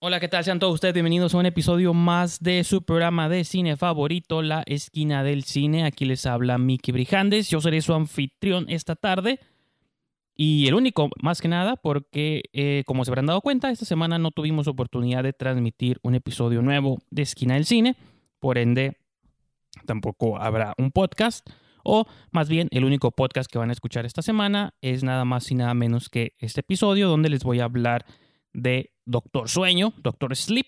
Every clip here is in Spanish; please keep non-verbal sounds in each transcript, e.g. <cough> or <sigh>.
Hola, ¿qué tal? Sean todos ustedes bienvenidos a un episodio más de su programa de cine favorito, La Esquina del Cine. Aquí les habla Miki Brijandes. Yo seré su anfitrión esta tarde. Y el único, más que nada, porque eh, como se habrán dado cuenta, esta semana no tuvimos oportunidad de transmitir un episodio nuevo de Esquina del Cine. Por ende, tampoco habrá un podcast. O más bien, el único podcast que van a escuchar esta semana es nada más y nada menos que este episodio donde les voy a hablar de Doctor Sueño, Doctor Sleep.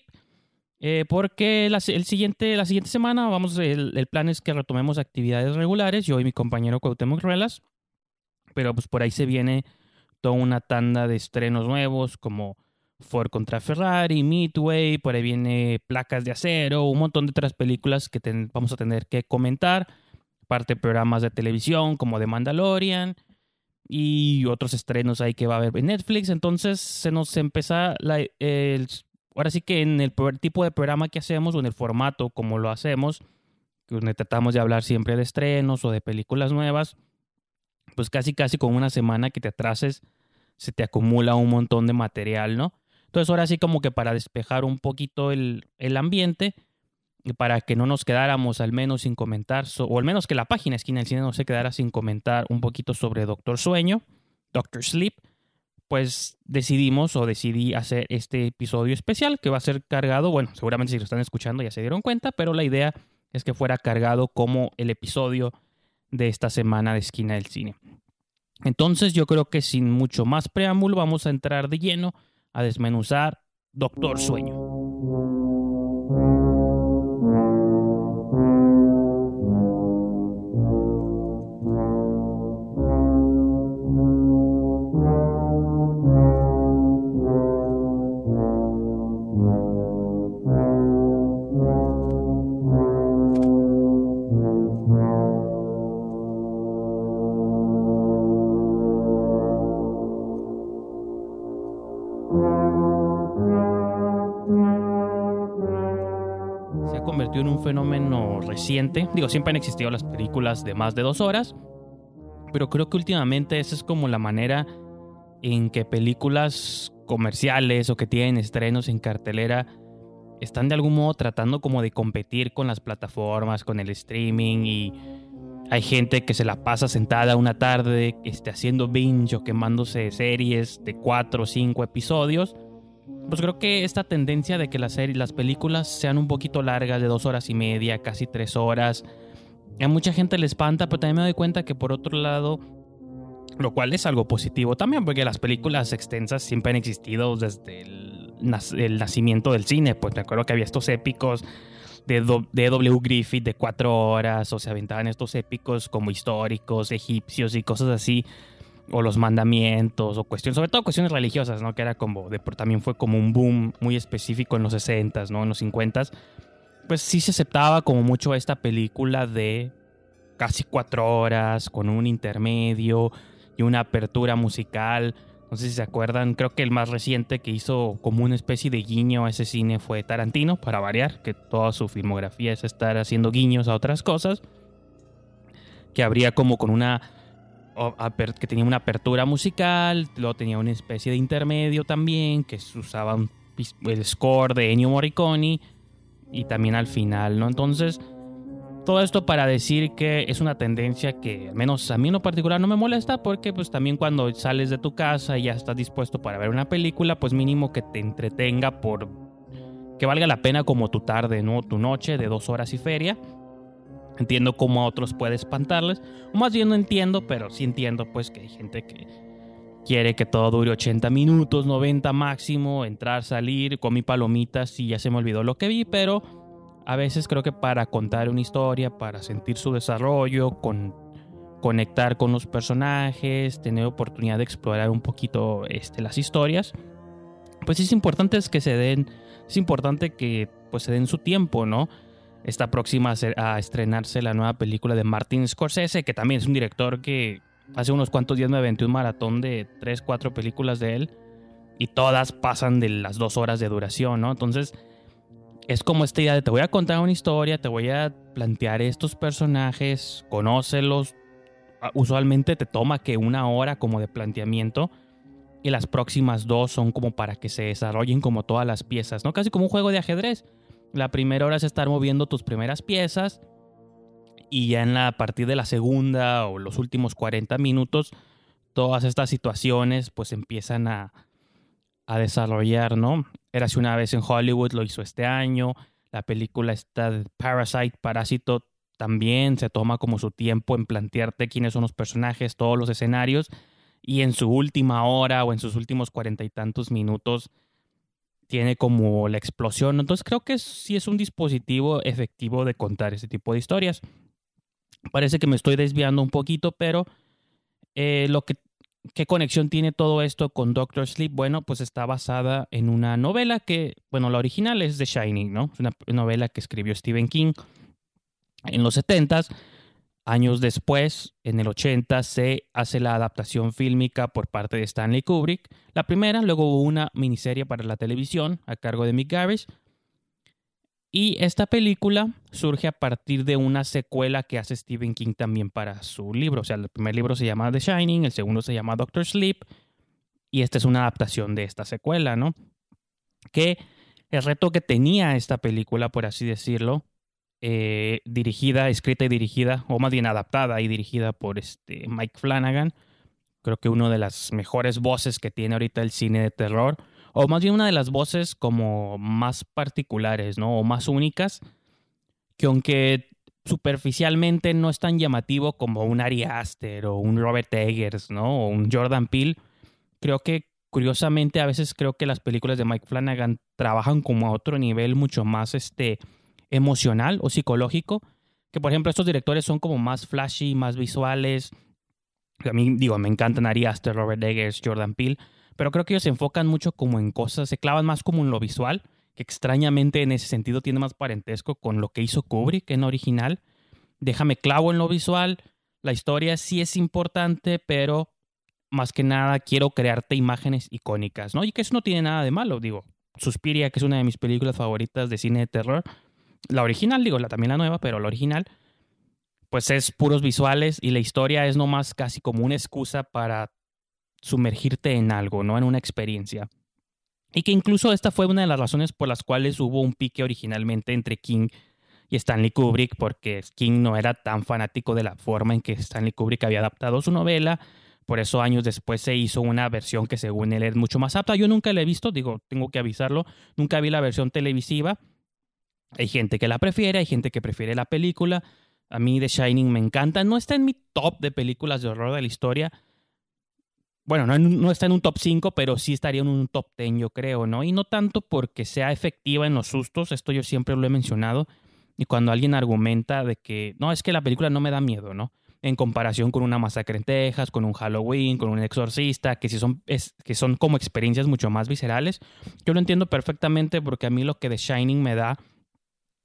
Eh, porque la, el siguiente, la siguiente semana vamos, el, el, plan es que retomemos actividades regulares, yo y mi compañero Cuauhtémoc Ruelas, pero pues por ahí se viene toda una tanda de estrenos nuevos como Ford contra Ferrari, Midway, por ahí viene Placas de Acero, un montón de otras películas que vamos a tener que comentar, parte de programas de televisión como The Mandalorian, y otros estrenos ahí que va a haber en Netflix. Entonces se nos empieza la, el, ahora sí que en el tipo de programa que hacemos o en el formato como lo hacemos, donde tratamos de hablar siempre de estrenos o de películas nuevas, pues casi casi con una semana que te atrases se te acumula un montón de material, ¿no? Entonces ahora sí como que para despejar un poquito el, el ambiente, para que no nos quedáramos al menos sin comentar, o al menos que la página Esquina del Cine no se quedara sin comentar un poquito sobre Doctor Sueño, Doctor Sleep, pues decidimos o decidí hacer este episodio especial que va a ser cargado, bueno, seguramente si lo están escuchando ya se dieron cuenta, pero la idea es que fuera cargado como el episodio de esta semana de Esquina del Cine. Entonces yo creo que sin mucho más preámbulo vamos a entrar de lleno a desmenuzar Doctor Sueño. En un fenómeno reciente. Digo, siempre han existido las películas de más de dos horas, pero creo que últimamente esa es como la manera en que películas comerciales o que tienen estrenos en cartelera están de algún modo tratando como de competir con las plataformas, con el streaming y hay gente que se la pasa sentada una tarde este, haciendo binge o quemándose series de cuatro o cinco episodios pues creo que esta tendencia de que las series, las películas sean un poquito largas, de dos horas y media, casi tres horas, a mucha gente le espanta, pero también me doy cuenta que por otro lado, lo cual es algo positivo también, porque las películas extensas siempre han existido desde el, nacimiento del cine. Pues me acuerdo que había estos épicos de, de W. Griffith de cuatro horas, o se aventaban estos épicos como históricos, egipcios y cosas así o los mandamientos o cuestiones, sobre todo cuestiones religiosas, ¿no? Que era como, también fue como un boom muy específico en los 60 ¿no? En los 50 Pues sí se aceptaba como mucho esta película de casi cuatro horas, con un intermedio y una apertura musical. No sé si se acuerdan, creo que el más reciente que hizo como una especie de guiño a ese cine fue Tarantino, para variar, que toda su filmografía es estar haciendo guiños a otras cosas. Que habría como con una que tenía una apertura musical, luego tenía una especie de intermedio también, que usaba el score de Ennio Morricone y también al final, ¿no? Entonces, todo esto para decir que es una tendencia que al menos a mí en lo particular no me molesta porque pues también cuando sales de tu casa y ya estás dispuesto para ver una película, pues mínimo que te entretenga por que valga la pena como tu tarde, ¿no? Tu noche de dos horas y feria. Entiendo cómo a otros puede espantarles. O más bien no entiendo, pero sí entiendo pues que hay gente que quiere que todo dure 80 minutos, 90 máximo, entrar, salir, comí palomitas y ya se me olvidó lo que vi, pero a veces creo que para contar una historia, para sentir su desarrollo, con, conectar con los personajes, tener oportunidad de explorar un poquito este, las historias, pues es importante que se den, es importante que pues se den su tiempo, ¿no? Está próxima a, estrenarse la nueva película de Martin Scorsese, que también es un director que hace unos cuantos días me aventé un maratón de 3, 4 películas de él y todas pasan de las dos horas de duración, ¿no? Entonces es como esta idea de te voy a contar una historia, te voy a plantear estos personajes, conócelos. Ah, usualmente te toma que una hora como de planteamiento y las próximas dos son como para que se desarrollen como todas las piezas, ¿no? Casi como un juego de ajedrez. La primera hora es estar moviendo tus primeras piezas y ya en la a partir de la segunda o los últimos 40 minutos todas estas situaciones pues empiezan a, a desarrollar, ¿no? Érase una vez en Hollywood, lo hizo este año, la película está Parasite, Parásito también se toma como su tiempo en plantearte quiénes son los personajes, todos los escenarios y en su última hora o en sus últimos cuarenta y tantos minutos tiene como la explosión. Entonces creo que sí es un dispositivo efectivo de contar ese tipo de historias. Parece que me estoy desviando un poquito, pero eh, lo que, ¿qué conexión tiene todo esto con Doctor Sleep? Bueno, pues está basada en una novela que, bueno, la original es The Shining, ¿no? Es una novela que escribió Stephen King en los 70s Años después, en el 80, se hace la adaptación fílmica por parte de Stanley Kubrick. La primera, luego hubo una miniserie para la televisión a cargo de Mick Garris. Y esta película surge a partir de una secuela que hace Stephen King también para su libro. O sea, el primer libro se llama The Shining, el segundo se llama Doctor Sleep. Y esta es una adaptación de esta secuela, ¿no? Que el reto que tenía esta película, por así decirlo, eh, dirigida, escrita y dirigida, o más bien adaptada y dirigida por este Mike Flanagan. Creo que una de las mejores voces que tiene ahorita el cine de terror, o más bien una de las voces como más particulares, ¿no? O más únicas, que aunque superficialmente no es tan llamativo como un Ari Aster o un Robert Eggers, ¿no? O un Jordan Peele, creo que curiosamente a veces creo que las películas de Mike Flanagan trabajan como a otro nivel mucho más este emocional o psicológico, que por ejemplo estos directores son como más flashy, más visuales. A mí, digo, me encantan Ari Aster, Robert Eggers, Jordan Peele, pero creo que ellos se enfocan mucho como en cosas, se clavan más como en lo visual, que extrañamente en ese sentido tiene más parentesco con lo que hizo Kubrick en original. Déjame clavo en lo visual, la historia sí es importante, pero más que nada quiero crearte imágenes icónicas, ¿no? Y que eso no tiene nada de malo, digo. Suspiria, que es una de mis películas favoritas de cine de terror, la original, digo, la, también la nueva, pero la original, pues es puros visuales y la historia es nomás casi como una excusa para sumergirte en algo, ¿no? En una experiencia. Y que incluso esta fue una de las razones por las cuales hubo un pique originalmente entre King y Stanley Kubrick, porque King no era tan fanático de la forma en que Stanley Kubrick había adaptado su novela. Por eso años después se hizo una versión que según él es mucho más apta. Yo nunca la he visto, digo, tengo que avisarlo, nunca vi la versión televisiva, hay gente que la prefiere, hay gente que prefiere la película. A mí The Shining me encanta. No está en mi top de películas de horror de la historia. Bueno, no, está en un top 5, pero sí estaría en un top 10, yo creo, ¿no? Y no tanto porque sea efectiva en los sustos, esto yo siempre lo he mencionado. Y cuando alguien argumenta de que, no, es que la película no me da miedo, ¿no? En comparación con una masacre en Texas, con un Halloween, con un exorcista, que, sí son, que son como experiencias mucho más viscerales. Yo lo entiendo perfectamente porque a mí lo que The Shining me da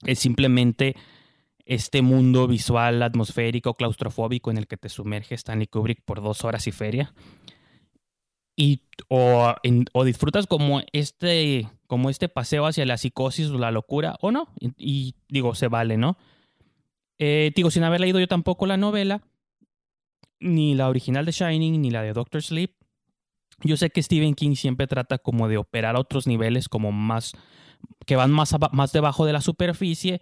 es simplemente este mundo visual, atmosférico, claustrofóbico en el que te sumerge Stanley Kubrick por dos horas y feria. Y o, disfrutas como este, como este paseo hacia la psicosis o la locura, o no. Y, digo, se vale, ¿no? Eh, digo, sin haber leído yo tampoco la novela, ni la original de Shining, ni la de Doctor Sleep. Yo sé que Stephen King siempre trata como de operar a otros niveles, como más que van más, más debajo de la superficie.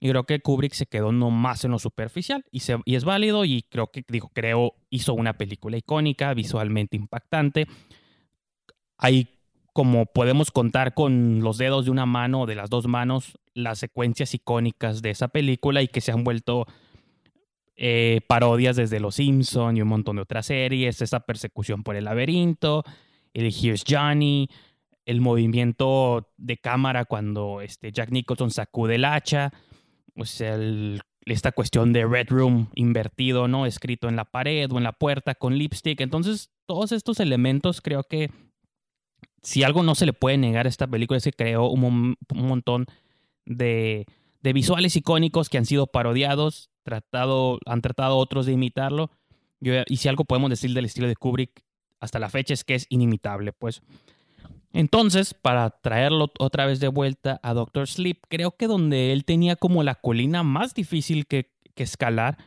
Y creo que Kubrick se quedó no más en lo superficial y, se, y es válido y creo que, creo, hizo una película icónica, visualmente impactante. Hay, como podemos contar con los dedos de una mano o de las dos manos, las secuencias icónicas de esa película y que se han vuelto eh, parodias desde Los Simpson y un montón de otras series, esa persecución por el laberinto, el Here's Johnny, el movimiento de cámara cuando este Jack Nicholson sacude el hacha, o sea, esta cuestión de Red Room invertido, ¿no? Escrito en la pared o en la puerta con lipstick. Entonces, todos estos elementos creo que si algo no se le puede negar a esta película es que creó un, montón de, de, visuales icónicos que han sido parodiados, tratado, han tratado otros de imitarlo. y si algo podemos decir del estilo de Kubrick hasta la fecha es que es inimitable, pues. Entonces, para traerlo otra vez de vuelta a Doctor Sleep, creo que donde él tenía como la colina más difícil que, escalar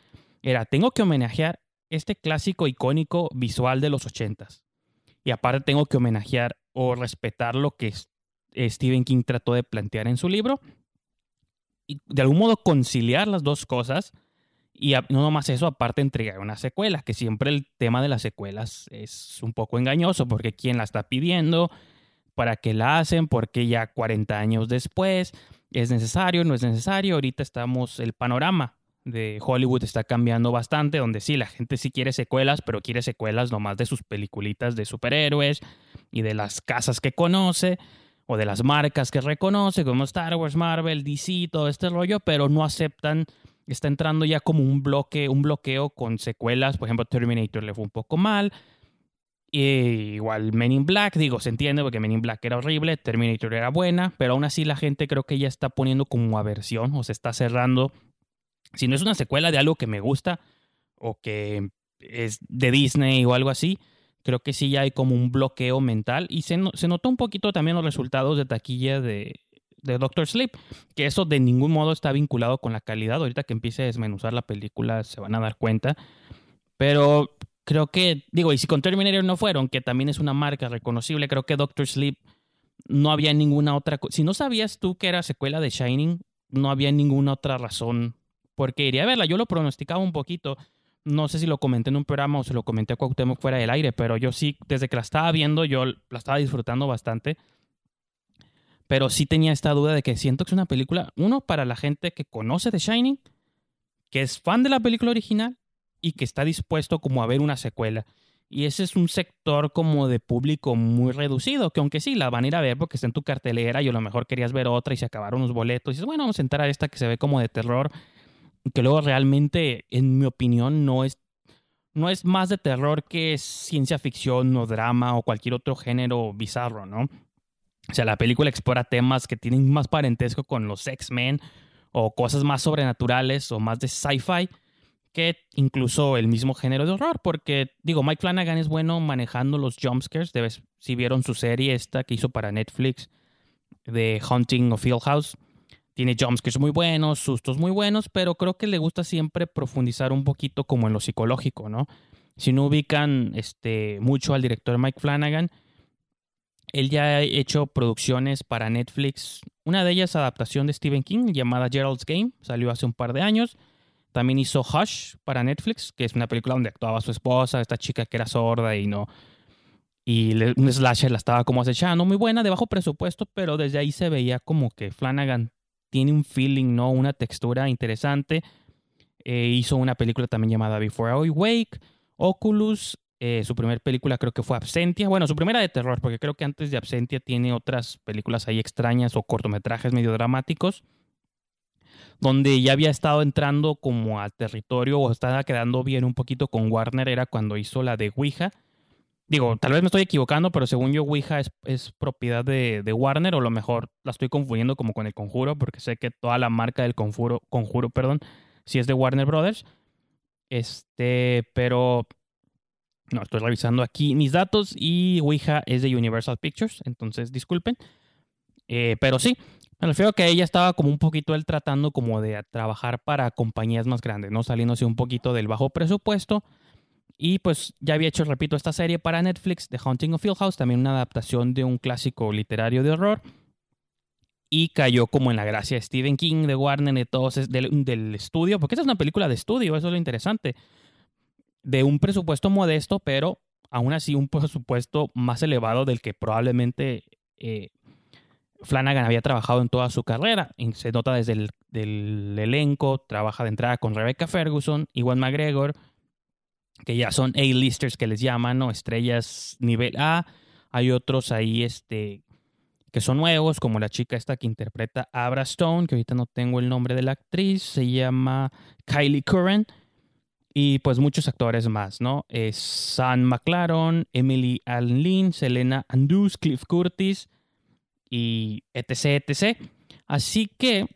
era, tengo que homenajear este clásico icónico visual de los ochentas. Y aparte tengo que homenajear o respetar lo que Stephen King trató de plantear en su libro. Y de algún modo conciliar las dos cosas. Y no nomás eso, aparte entregar una secuela, que siempre el tema de las secuelas es un poco engañoso, porque quién la está pidiendo, para qué la hacen, porque ya 40 años después es necesario, no es necesario. Ahorita estamos, el panorama de Hollywood está cambiando bastante, donde sí, la gente sí quiere secuelas, pero quiere secuelas nomás de sus peliculitas de superhéroes y de las casas que conoce o de las marcas que reconoce, como Star Wars, Marvel, DC, todo este rollo, pero no aceptan, está entrando ya como un bloque, un bloqueo con secuelas, por ejemplo, Terminator le fue un poco mal, igual Men in Black, digo, se entiende porque Men in Black era horrible, Terminator era buena, pero aún así la gente creo que ya está poniendo como aversión o se está cerrando. Si no es una secuela de algo que me gusta o que es de Disney o algo así, creo que sí ya hay como un bloqueo mental y se, se notó un poquito también los resultados de taquilla de, de Doctor Sleep, que eso de ningún modo está vinculado con la calidad. Ahorita que empiece a desmenuzar la película se van a dar cuenta. Pero creo que, digo, y si con Terminator no fueron, que también es una marca reconocible, creo que Doctor Sleep no había ninguna otra. Si no sabías tú que era secuela de Shining, no había ninguna otra razón porque iría a verla. Yo lo pronosticaba un poquito. No sé si lo comenté en un programa o se lo comenté a Cuauhtémoc fuera del aire, pero yo sí, desde que la estaba viendo, yo la estaba disfrutando bastante. Pero sí tenía esta duda de que siento que es una película, uno, para la gente que conoce The Shining, que es fan de la película original, y que está dispuesto como a ver una secuela. Y ese es un sector como de público muy reducido, que aunque sí la van a ir a ver porque está en tu cartelera y a lo mejor querías ver otra y se acabaron los boletos. Y dices, bueno, vamos a entrar a esta que se ve como de terror, que luego realmente, en mi opinión, no es, no es más de terror que ciencia ficción o drama o cualquier otro género bizarro, ¿no? O sea, la película explora temas que tienen más parentesco con los X-Men o cosas más sobrenaturales o más de sci-fi incluso el mismo género de horror, porque digo, Mike Flanagan es bueno manejando los jumpscares, si vieron su serie esta que hizo para Netflix de Hunting of Hill House, tiene jumpscares muy buenos, sustos muy buenos, pero creo que le gusta siempre profundizar un poquito como en lo psicológico, ¿no? Si no ubican este, mucho al director Mike Flanagan, él ya ha hecho producciones para Netflix, una de ellas adaptación de Stephen King llamada Gerald's Game, salió hace un par de años. También hizo Hush para Netflix, que es una película donde actuaba su esposa, esta chica que era sorda y no. Y un slasher la estaba como acechando, muy buena, de bajo presupuesto, pero desde ahí se veía como que Flanagan tiene un feeling, ¿no? Una textura interesante. Eh, hizo una película también llamada Before I Wake, Oculus, eh, su primera película creo que fue Absentia. Bueno, su primera de terror, porque creo que antes de Absentia tiene otras películas ahí extrañas o cortometrajes medio dramáticos donde ya había estado entrando como al territorio o estaba quedando bien un poquito con Warner era cuando hizo la de Ouija. Digo, tal vez me estoy equivocando, pero según yo, Ouija es, propiedad de, Warner, o a lo mejor la estoy confundiendo como con el conjuro, porque sé que toda la marca del conjuro, conjuro, perdón, sí es de Warner Brothers. Este, pero no, estoy revisando aquí mis datos y Ouija es de Universal Pictures, entonces disculpen. Eh, pero sí, me refiero a que ella estaba como un poquito él tratando como de trabajar para compañías más grandes, ¿no? Saliéndose un poquito del bajo presupuesto. Y pues ya había hecho, repito, esta serie para Netflix, The Haunting of Hill House, también una adaptación de un clásico literario de horror. Y cayó como en la gracia de Stephen King, de Warner, de todos, del, del estudio, porque esta es una película de estudio, eso es lo interesante. De un presupuesto modesto, pero aún así un presupuesto más elevado del que probablemente eh, Flanagan había trabajado en toda su carrera. Se nota desde el del elenco, trabaja de entrada con Rebecca Ferguson, Iwan McGregor, que ya son A-listers que les llaman, ¿no? Estrellas nivel A. Hay otros ahí este, que son nuevos, como la chica esta que interpreta Abra Stone, que ahorita no tengo el nombre de la actriz, se llama Kylie Curran. Y pues muchos actores más, ¿no? Es Sam McLaren, Emily Allen Lynn, Selena Andrews, Cliff Curtis, y etc, etc. Así que,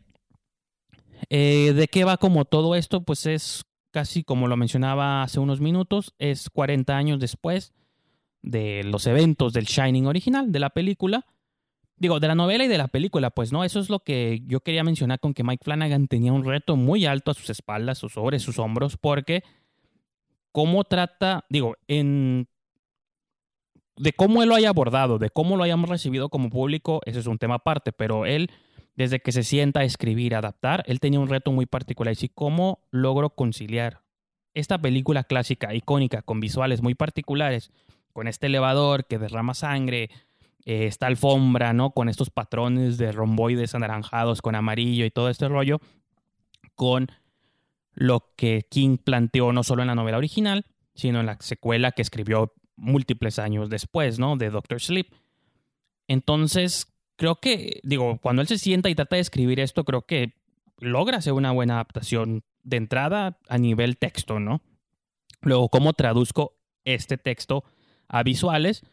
eh, ¿de qué va como todo esto? Pues es casi como lo mencionaba hace unos minutos, es 40 años después de los eventos del Shining original, de la película. Digo, de la novela y de la película, pues no, eso es lo que yo quería mencionar con que Mike Flanagan tenía un reto muy alto a sus espaldas, sus sobre sus hombros, porque cómo trata, digo, en de cómo él lo haya abordado, de cómo lo hayamos recibido como público, ese es un tema aparte, pero él, desde que se sienta a escribir, a adaptar, él tenía un reto muy particular, y cómo logro conciliar esta película clásica, icónica, con visuales muy particulares, con este elevador que derrama sangre, eh, esta alfombra, ¿no? Con estos patrones de romboides anaranjados con amarillo y todo este rollo, con lo que King planteó no solo en la novela original, sino en la secuela que escribió múltiples años después, ¿no? De Doctor Sleep. Entonces, creo que, digo, cuando él se sienta y trata de escribir esto, creo que logra hacer una buena adaptación de entrada a nivel texto, ¿no? Luego, ¿cómo traduzco este texto a visuales?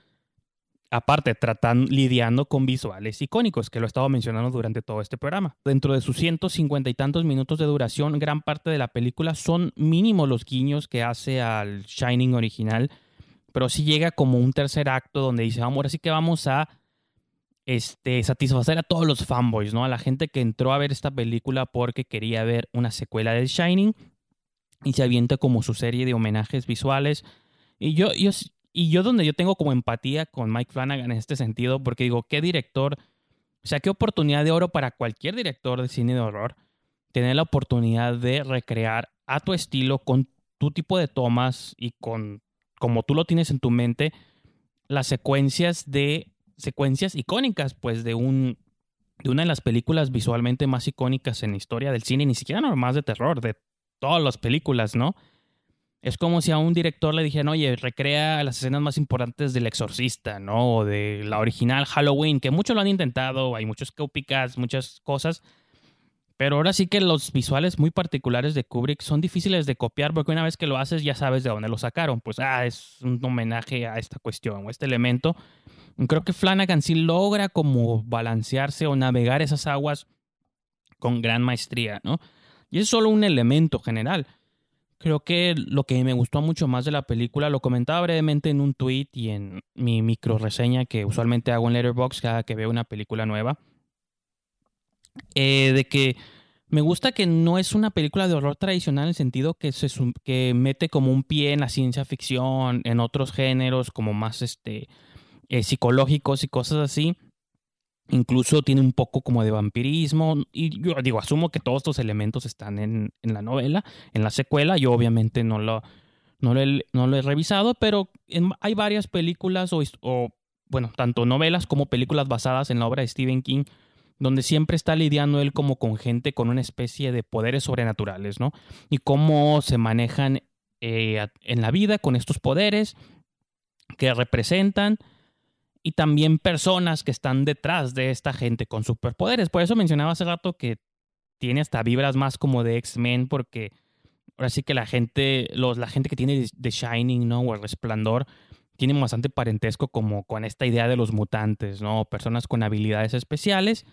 Aparte, tratan, lidiando con visuales icónicos, que lo he estado mencionando durante todo este programa. Dentro de sus 150 y tantos minutos de duración, gran parte de la película son mínimos los guiños que hace al Shining original, pero sí llega como un tercer acto donde dice, vamos, ahora sí que vamos a este, satisfacer a todos los fanboys, ¿no? A la gente que entró a ver esta película porque quería ver una secuela de Shining y se avienta como su serie de homenajes visuales. Y yo, yo, y yo donde yo tengo como empatía con Mike Flanagan en este sentido, porque digo, qué director, o sea, qué oportunidad de oro para cualquier director de cine de horror, tener la oportunidad de recrear a tu estilo, con tu tipo de tomas y con como tú lo tienes en tu mente, las secuencias de secuencias icónicas, pues, de un de una de las películas visualmente más icónicas en la historia del cine, ni siquiera más de terror, de todas las películas, ¿no? Es como si a un director le dijeran, oye, recrea las escenas más importantes del Exorcista, ¿no? O de la original Halloween, que muchos lo han intentado, hay muchos copycats, muchas cosas. Pero ahora sí que los visuales muy particulares de Kubrick son difíciles de copiar porque una vez que lo haces ya sabes de dónde lo sacaron. Pues, ah, es un homenaje a esta cuestión o este elemento. Creo que Flanagan sí logra como balancearse o navegar esas aguas con gran maestría, ¿no? Y es solo un elemento general. Creo que lo que me gustó mucho más de la película, lo comentaba brevemente en un tweet y en mi micro reseña que usualmente hago en Letterboxd cada que veo una película nueva, eh, de que me gusta que no es una película de horror tradicional en el sentido que, se, que mete como un pie en la ciencia ficción, en otros géneros como más este, eh, psicológicos y cosas así Incluso tiene un poco como de vampirismo. Y yo digo, asumo que todos estos elementos están en, la novela, en la secuela. Yo obviamente no lo, no lo, he, no lo he revisado, pero hay varias películas o, o, bueno, tanto novelas como películas basadas en la obra de Stephen King, donde siempre está lidiando él como con gente con una especie de poderes sobrenaturales, ¿no? Y cómo se manejan eh, en la vida con estos poderes que representan y también personas que están detrás de esta gente con superpoderes. Por eso mencionaba hace rato que tiene hasta vibras más como de X-Men, porque ahora sí que la gente, los, la gente que tiene The Shining, ¿no? O El Resplandor, tiene bastante parentesco como con esta idea de los mutantes, ¿no? Personas con habilidades especiales.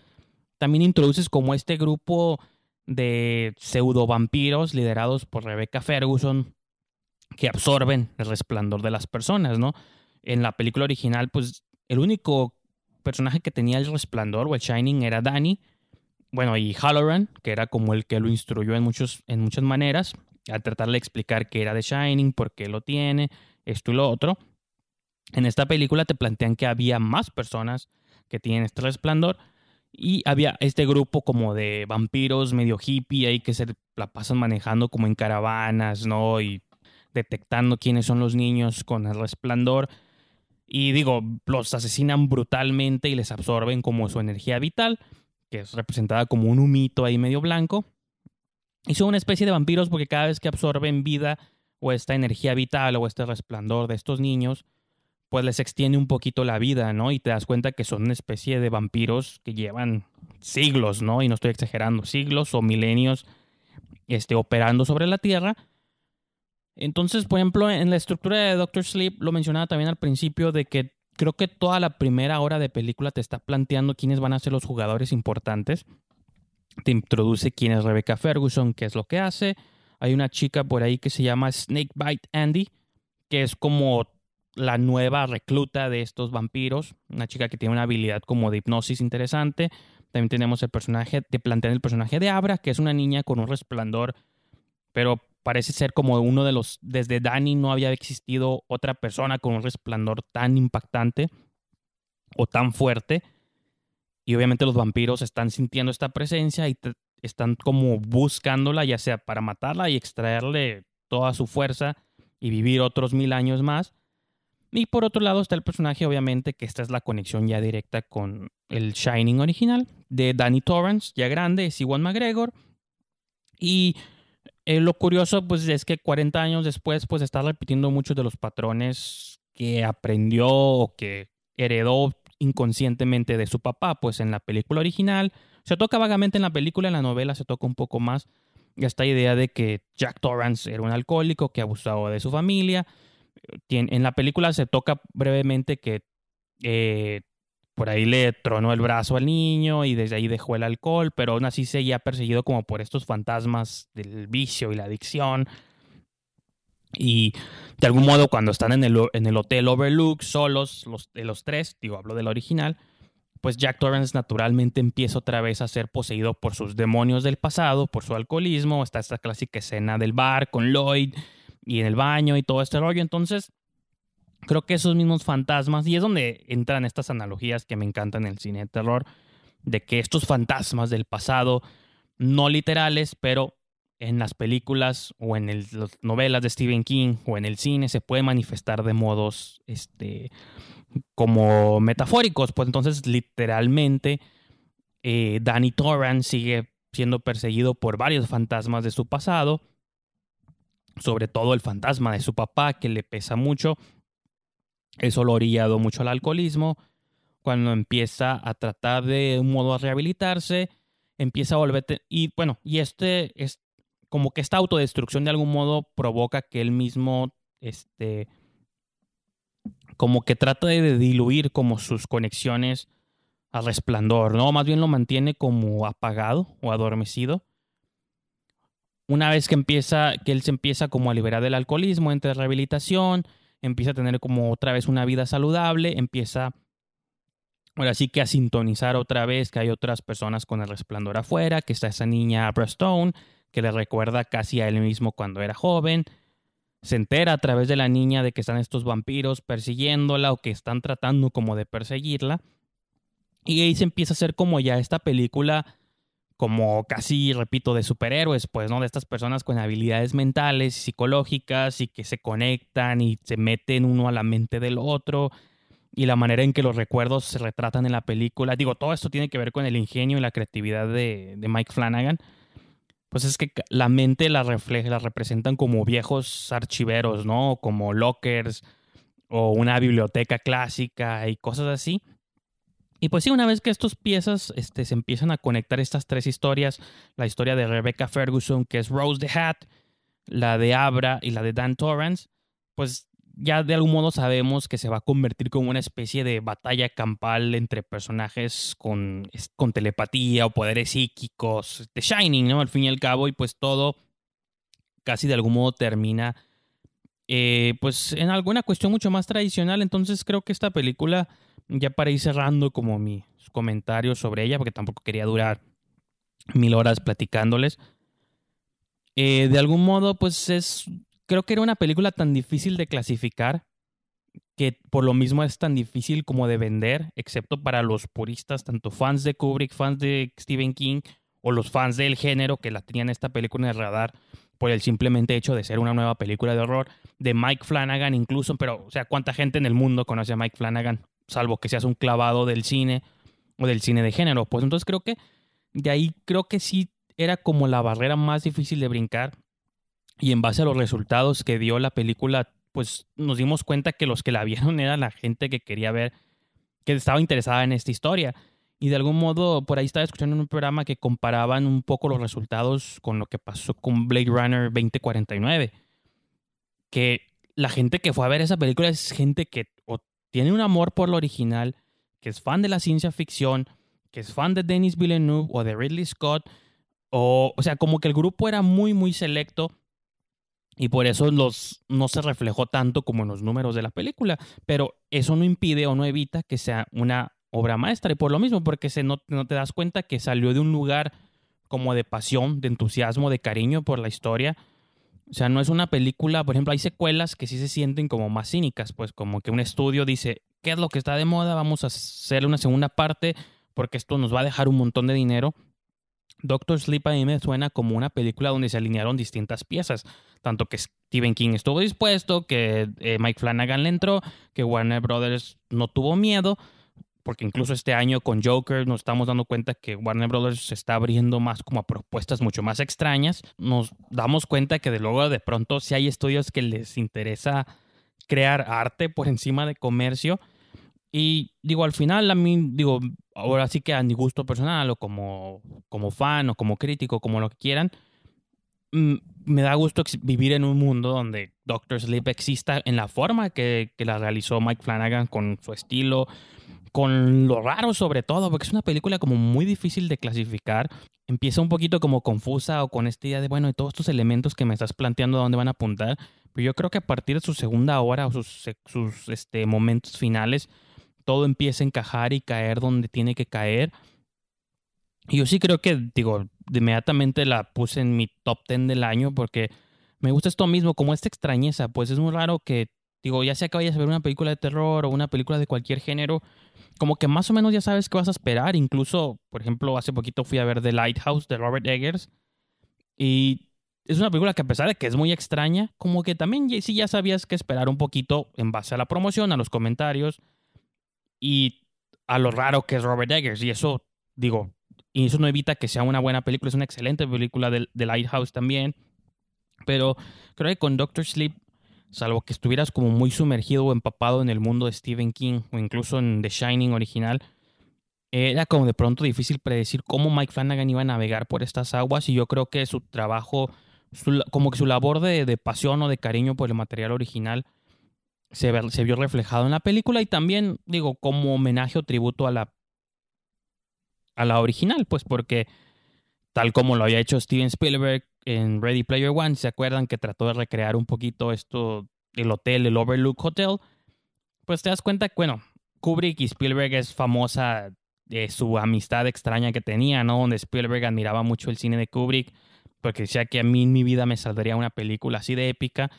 También introduces como este grupo de pseudo vampiros liderados por Rebecca Ferguson que absorben el resplandor de las personas, ¿no? En la película original, pues el único personaje que tenía el resplandor o el Shining era Danny. Bueno, y Halloran, que era como el que lo instruyó en, muchos, en muchas maneras, al tratar de explicar qué era The Shining, por qué lo tiene, esto y lo otro. En esta película te plantean que había más personas que tienen este resplandor y había este grupo como de vampiros medio hippie ahí que se la pasan manejando como en caravanas, ¿no? Y detectando quiénes son los niños con el resplandor y digo, los asesinan brutalmente y les absorben como su energía vital, que es representada como un humito ahí medio blanco. Y son una especie de vampiros porque cada vez que absorben vida o esta energía vital o este resplandor de estos niños, pues les extiende un poquito la vida, ¿no? Y te das cuenta que son una especie de vampiros que llevan siglos, ¿no? Y no estoy exagerando, siglos o milenios este, operando sobre la Tierra entonces, por ejemplo, en la estructura de Doctor Sleep, lo mencionaba también al principio de que creo que toda la primera hora de película te está planteando quiénes van a ser los jugadores importantes. Te introduce quién es Rebecca Ferguson, qué es lo que hace. Hay una chica por ahí que se llama Snakebite Andy, que es como la nueva recluta de estos vampiros. Una chica que tiene una habilidad como de hipnosis interesante. También tenemos el personaje, te plantean el personaje de Abra, que es una niña con un resplandor, pero parece ser como uno de los, desde Danny no había existido otra persona con un resplandor tan impactante o tan fuerte. Y obviamente los vampiros están sintiendo esta presencia y están como buscándola, ya sea para matarla y extraerle toda su fuerza y vivir otros mil años más. Y por otro lado está el personaje, obviamente, que esta es la conexión ya directa con el Shining original de Danny Torrance, ya grande, es Iwan McGregor. Y eh, lo curioso, pues, es que 40 años después, pues, está repitiendo muchos de los patrones que aprendió o que heredó inconscientemente de su papá, pues, en la película original. Se toca vagamente en la película, en la novela se toca un poco más esta idea de que Jack Torrance era un alcohólico que abusaba de su familia en la película se toca brevemente que eh, por ahí le tronó el brazo al niño y desde ahí dejó el alcohol, pero aún así seguía perseguido como por estos fantasmas del vicio y la adicción. Y de algún modo cuando están en el, hotel Overlook solos, los, los tres, digo, hablo del original, pues Jack Torrance naturalmente empieza otra vez a ser poseído por sus demonios del pasado, por su alcoholismo. Está esta clásica escena del bar con Lloyd y en el baño y todo este rollo. Entonces, creo que esos mismos fantasmas, y es donde entran estas analogías que me encantan en el cine de terror, de que estos fantasmas del pasado, no literales, pero en las películas o en las novelas de Stephen King o en el cine se pueden manifestar de modos este, como metafóricos. Pues entonces, literalmente, eh, Danny Torrance sigue siendo perseguido por varios fantasmas de su pasado sobre todo el fantasma de su papá que le pesa mucho. Eso lo orillado mucho al alcoholismo. Cuando empieza a tratar de un modo a rehabilitarse, empieza a volver. Y bueno, y este es como que esta autodestrucción de algún modo provoca que él mismo, este, como que trata de diluir como sus conexiones al resplandor, ¿no? Más bien lo mantiene como apagado o adormecido una vez que empieza, que él se empieza como a liberar del alcoholismo, entra en rehabilitación, empieza a tener como otra vez una vida saludable, empieza ahora sí que a sintonizar otra vez que hay otras personas con el resplandor afuera, que está esa niña Abra Stone, que le recuerda casi a él mismo cuando era joven. Se entera a través de la niña de que están estos vampiros persiguiéndola o que están tratando como de perseguirla. Y ahí se empieza a hacer como ya esta película como casi, repito, de superhéroes, pues, ¿no? De estas personas con habilidades mentales, psicológicas y que se conectan y se meten uno a la mente del otro y la manera en que los recuerdos se retratan en la película. Digo, todo esto tiene que ver con el ingenio y la creatividad de, Mike Flanagan. Pues es que la mente la refleja, la representan como viejos archiveros, ¿no? Como lockers o una biblioteca clásica y cosas así. Y pues sí, una vez que estas piezas este, se empiezan a conectar estas tres historias, la historia de Rebecca Ferguson, que es Rose the Hat, la de Abra y la de Dan Torrance, pues ya de algún modo sabemos que se va a convertir como una especie de batalla campal entre personajes con, con telepatía o poderes psíquicos, de Shining, ¿no? Al fin y al cabo, y pues todo casi de algún modo termina eh, pues en alguna cuestión mucho más tradicional. Entonces creo que esta película ya para ir cerrando como mis comentarios sobre ella, porque tampoco quería durar mil horas platicándoles. Eh, de algún modo, pues es, creo que era una película tan difícil de clasificar que por lo mismo es tan difícil como de vender, excepto para los puristas, tanto fans de Kubrick, fans de Stephen King o los fans del género que la tenían esta película en el radar por el simplemente hecho de ser una nueva película de horror de Mike Flanagan incluso, pero o sea, ¿cuánta gente en el mundo conoce a Mike Flanagan? salvo que seas un clavado del cine o del cine de género. Pues entonces creo que de ahí creo que sí era como la barrera más difícil de brincar. Y en base a los resultados que dio la película, pues nos dimos cuenta que los que la vieron <laughs> era la gente que quería ver, que estaba interesada en esta historia. Y de algún modo, por ahí estaba escuchando un programa que comparaban un poco los resultados con lo que pasó con Blade Runner 2049. Que la gente que fue a ver esa película es gente que tiene un amor por lo original, que es fan de la ciencia ficción, que es fan de Denis Villeneuve o de Ridley Scott, o, o sea, como que el grupo era muy, muy selecto y por eso los, no se reflejó tanto como en los números de la película, pero eso no impide o no evita que sea una obra maestra y por lo mismo, porque se no, no te das cuenta que salió de un lugar como de pasión, de entusiasmo, de cariño por la historia, O sea, no es una película, por ejemplo, hay secuelas que sí se sienten como más cínicas, pues como que un estudio dice, ¿qué es lo que está de moda? Vamos a hacer una segunda parte porque esto nos va a dejar un montón de dinero. Doctor Sleep a mí me suena como una película donde se alinearon distintas piezas, tanto que Stephen King estuvo dispuesto, que eh, Mike Flanagan le entró, que Warner Brothers no tuvo miedo, porque incluso este año con Joker nos estamos dando cuenta que Warner Brothers se está abriendo más como a propuestas mucho más extrañas. Nos damos cuenta que de luego de pronto si hay estudios que les interesa crear arte por encima de comercio. Y digo, al final a mí, digo, ahora sí que a mi gusto personal o como, como fan o como crítico, como lo que quieran, mm, me da gusto vivir en un mundo donde Doctor Sleep exista en la forma que, la realizó Mike Flanagan con su estilo, con lo raro sobre todo, porque es una película como muy difícil de clasificar. Empieza un poquito como confusa o con esta idea de, bueno, de todos estos elementos que me estás planteando a dónde van a apuntar. Pero yo creo que a partir de su segunda hora o sus, sus este, momentos finales, todo empieza a encajar y caer donde tiene que caer. Yo sí creo que, digo, inmediatamente la puse en mi top 10 del año porque me gusta esto mismo, como esta extrañeza. Pues es muy raro que, digo, ya sea que vayas a ver una película de terror o una película de cualquier género, como que más o menos ya sabes qué vas a esperar. Incluso, por ejemplo, hace poquito fui a ver The Lighthouse de Robert Eggers. Y es una película que a pesar de que es muy extraña, como que también sí ya sabías qué esperar un poquito en base a la promoción, a los comentarios y a lo raro que es Robert Eggers. Y eso, digo, y eso no evita que sea una buena película. Es una excelente película de, Lighthouse también. Pero creo que con Doctor Sleep salvo que estuvieras como muy sumergido o empapado en el mundo de Stephen King o incluso en The Shining original, era como de pronto difícil predecir cómo Mike Flanagan iba a navegar por estas aguas y yo creo que su trabajo, como que su labor de, pasión o de cariño por el material original se, se vio reflejado en la película y también, digo, como homenaje o tributo a la, a la original, pues porque tal como lo había hecho Steven Spielberg en Ready Player One, ¿se acuerdan que trató de recrear un poquito esto, el hotel, el Overlook Hotel? Pues te das cuenta que, bueno, Kubrick y Spielberg es famosa de su amistad extraña que tenía, ¿no? Donde Spielberg admiraba mucho el cine de Kubrick, porque decía que a mí en mi vida me saldría una película así de épica,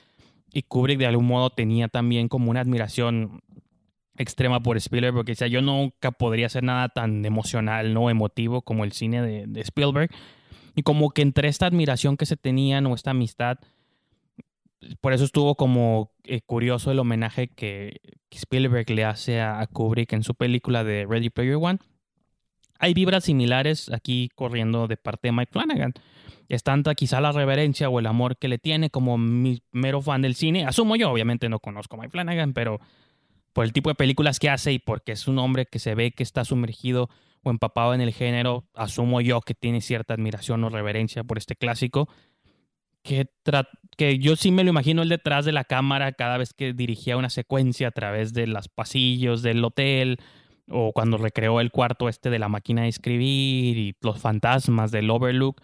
y Kubrick de algún modo tenía también como una admiración extrema por Spielberg, porque decía, yo nunca podría hacer nada tan emocional, no emotivo como el cine de, de Spielberg. Y como que entre esta admiración que se tenían o esta amistad, por eso estuvo como eh, curioso el homenaje que, Spielberg le hace a, Kubrick en su película de Ready Player One. Hay vibras similares aquí corriendo de parte de Mike Flanagan. Es tanta quizá la reverencia o el amor que le tiene como mi mero fan del cine. Asumo yo, obviamente no conozco a Mike Flanagan, pero por el tipo de películas que hace y porque es un hombre que se ve que está sumergido o empapado en el género, asumo yo que tiene cierta admiración o reverencia por este clásico, que, que yo sí me lo imagino él detrás de la cámara cada vez que dirigía una secuencia a través de los pasillos del hotel o cuando recreó el cuarto este de la máquina de escribir y los fantasmas del Overlook.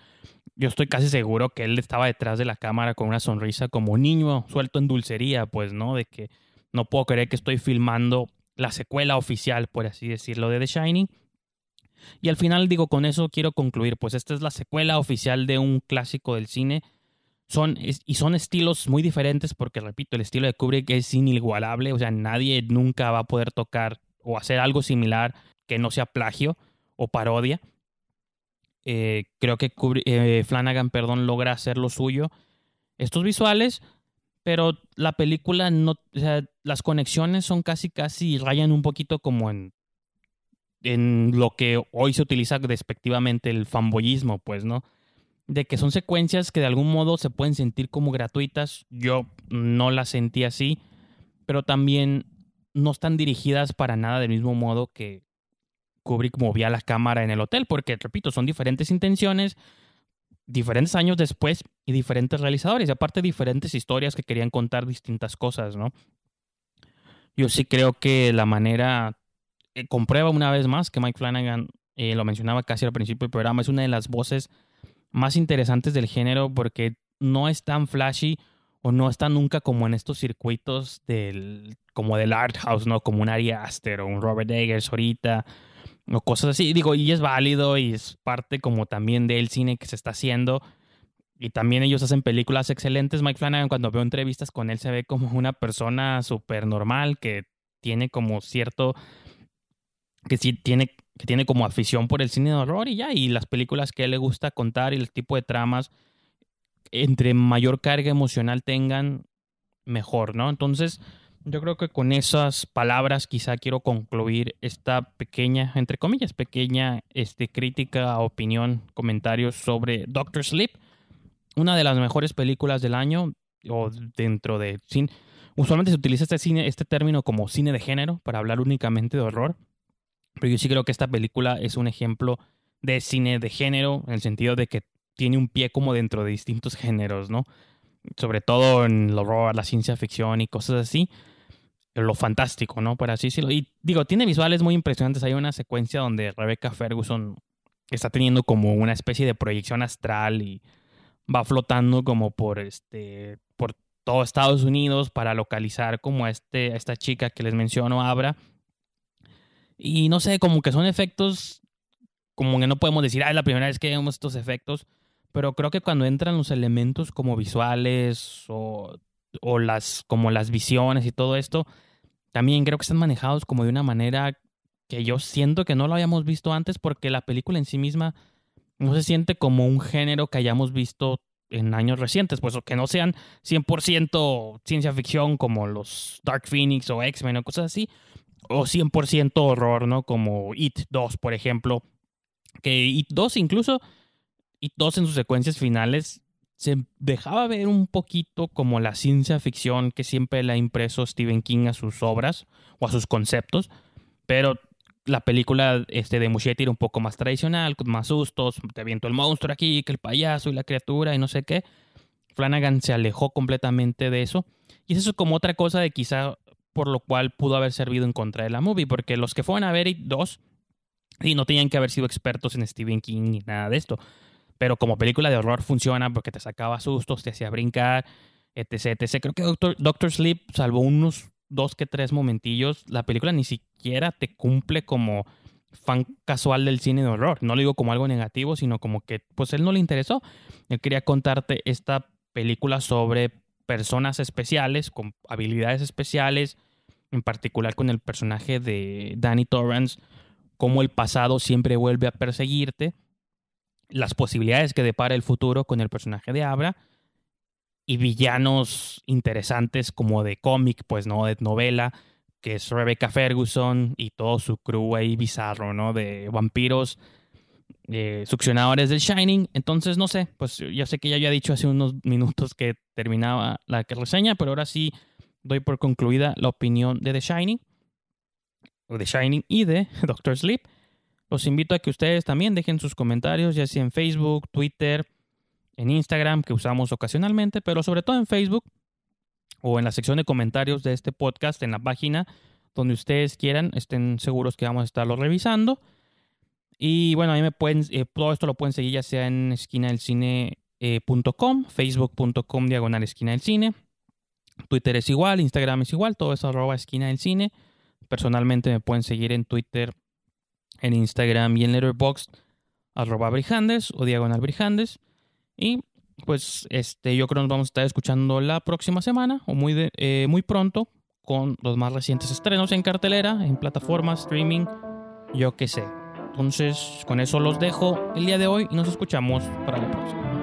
Yo estoy casi seguro que él estaba detrás de la cámara con una sonrisa como un niño suelto en dulcería, pues, ¿no? De que no puedo creer que estoy filmando la secuela oficial, por así decirlo, de The Shining y al final digo, con eso quiero concluir, pues esta es la secuela oficial de un clásico del cine. Son, y son estilos muy diferentes porque, repito, el estilo de Kubrick es inigualable, o sea, nadie nunca va a poder tocar o hacer algo similar que no sea plagio o parodia. Eh, creo que eh, Flanagan, perdón, logra hacer lo suyo. Estos visuales, pero la película no, o sea, las conexiones son casi, casi rayan un poquito como en en lo que hoy se utiliza despectivamente el fanboyismo, pues, ¿no? De que son secuencias que de algún modo se pueden sentir como gratuitas. Yo no las sentí así, pero también no están dirigidas para nada del mismo modo que Kubrick movía la cámara en el hotel, porque, repito, son diferentes intenciones, diferentes años después y diferentes realizadores, y aparte diferentes historias que querían contar distintas cosas, ¿no? Yo sí creo que la manera eh, comprueba una vez más que Mike Flanagan, eh, lo mencionaba casi al principio del programa, es una de las voces más interesantes del género porque no es tan flashy o no está nunca como en estos circuitos del como del art house, ¿no? Como un Ari Aster o un Robert Eggers ahorita o cosas así. Digo, y es válido y es parte como también del cine que se está haciendo. Y también ellos hacen películas excelentes. Mike Flanagan, cuando veo entrevistas con él, se ve como una persona súper normal que tiene como cierto. que sí tiene, que tiene como afición por el cine de horror y ya. Y las películas que a él le gusta contar y el tipo de tramas, entre mayor carga emocional tengan, mejor, ¿no? Entonces, yo creo que con esas palabras quizá quiero concluir esta pequeña, entre comillas, pequeña este, crítica, opinión, comentarios sobre Doctor Sleep una de las mejores películas del año o dentro de cine. Usualmente se utiliza este, cine, este término como cine de género para hablar únicamente de horror, pero yo sí creo que esta película es un ejemplo de cine de género en el sentido de que tiene un pie como dentro de distintos géneros, ¿no? Sobre todo en el horror, la ciencia ficción y cosas así. Lo fantástico, ¿no? Por así decirlo. Y digo, tiene visuales muy impresionantes. Hay una secuencia donde Rebecca Ferguson está teniendo como una especie de proyección astral y va flotando como por este por todo Estados Unidos para localizar como a este esta chica que les menciono Abra. Y no sé como que son efectos como que no podemos decir ah es la primera vez que vemos estos efectos pero creo que cuando entran los elementos como visuales o, o las como las visiones y todo esto también creo que están manejados como de una manera que yo siento que no lo habíamos visto antes porque la película en sí misma no se siente como un género que hayamos visto en años recientes, pues que no sean 100% ciencia ficción como los Dark Phoenix o X-Men o cosas así, o 100% horror, ¿no? Como It 2, por ejemplo, que It 2 incluso, It 2 en sus secuencias finales se dejaba ver un poquito como la ciencia ficción que siempre le ha impreso Stephen King a sus obras o a sus conceptos, pero la película este, de Muschietti era un poco más tradicional, con más sustos, te aviento el monstruo aquí, que el payaso y la criatura y no sé qué. Flanagan se alejó completamente de eso. Y eso es como otra cosa de quizá por lo cual pudo haber servido en contra de la movie, porque los que fueron a ver It 2 y no tenían que haber sido expertos en Stephen King ni nada de esto. Pero como película de horror funciona porque te sacaba sustos, te hacía brincar, etc. Creo que Doctor, Doctor Sleep salvó unos dos que tres momentillos, la película ni siquiera te cumple como fan casual del cine de horror. No lo digo como algo negativo, sino como que pues él no le interesó. Él quería contarte esta película sobre personas especiales, con habilidades especiales, en particular con el personaje de Danny Torrance, cómo el pasado siempre vuelve a perseguirte, las posibilidades que depara el futuro con el personaje de Abra y villanos interesantes como de cómic, pues no, de novela, que es Rebecca Ferguson y todo su crew ahí bizarro, ¿no? De vampiros, eh, succionadores del Shining. Entonces, no sé, pues ya sé que ya había dicho hace unos minutos que terminaba la reseña, pero ahora sí doy por concluida la opinión de The Shining, o The Shining y de <laughs> Doctor Sleep. Los invito a que ustedes también dejen sus comentarios, ya sea en Facebook, Twitter, en Instagram que usamos ocasionalmente, pero sobre todo en Facebook o en la sección de comentarios de este podcast en la página donde ustedes quieran, estén seguros que vamos a estarlo revisando. Y bueno, ahí me pueden, eh, todo esto lo pueden seguir ya sea en esquina del cine.com, facebook.com diagonal esquina del cine. Twitter es igual, Instagram es igual, todo es arroba esquina del cine. Personalmente me pueden seguir en Twitter, en Instagram y en Letterboxd arroba brijandes o diagonal brijandes. Y pues este, yo creo que nos vamos a estar escuchando la próxima semana o muy, eh, muy pronto con los más recientes estrenos en cartelera, en plataformas, streaming, yo qué sé. Entonces, con eso los dejo el día de hoy y nos escuchamos para la próxima.